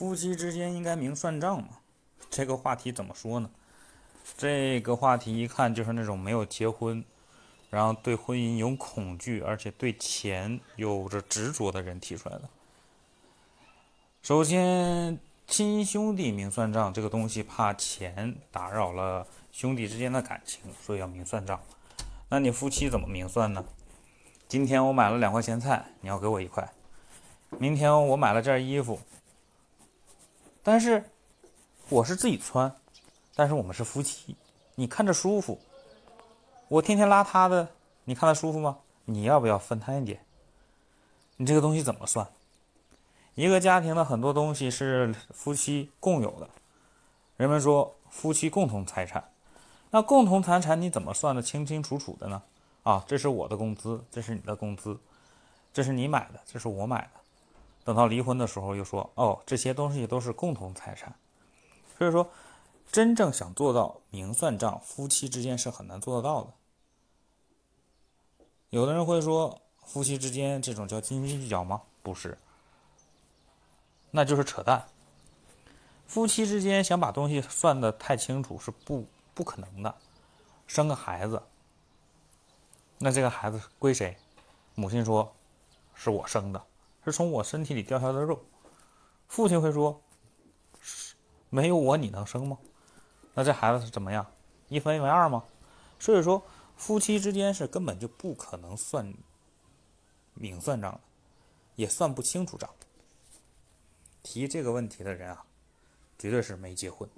夫妻之间应该明算账吗？这个话题怎么说呢？这个话题一看就是那种没有结婚，然后对婚姻有恐惧，而且对钱有着执着的人提出来的。首先，亲兄弟明算账这个东西，怕钱打扰了兄弟之间的感情，所以要明算账。那你夫妻怎么明算呢？今天我买了两块钱菜，你要给我一块。明天我买了件衣服，但是我是自己穿，但是我们是夫妻，你看着舒服。我天天邋遢的，你看着舒服吗？你要不要分摊一点？你这个东西怎么算？一个家庭的很多东西是夫妻共有的，人们说夫妻共同财产，那共同财产你怎么算的清清楚楚的呢？啊，这是我的工资，这是你的工资，这是你买的，这是我买的。等到离婚的时候，又说哦，这些东西都是共同财产。所以说，真正想做到明算账，夫妻之间是很难做得到的。有的人会说，夫妻之间这种叫斤斤计较吗？不是，那就是扯淡。夫妻之间想把东西算得太清楚是不不可能的。生个孩子，那这个孩子归谁？母亲说，是我生的。是从我身体里掉下来的肉，父亲会说：“没有我你能生吗？”那这孩子是怎么样？一分为二吗？所以说，夫妻之间是根本就不可能算明算账的，也算不清楚账。提这个问题的人啊，绝对是没结婚。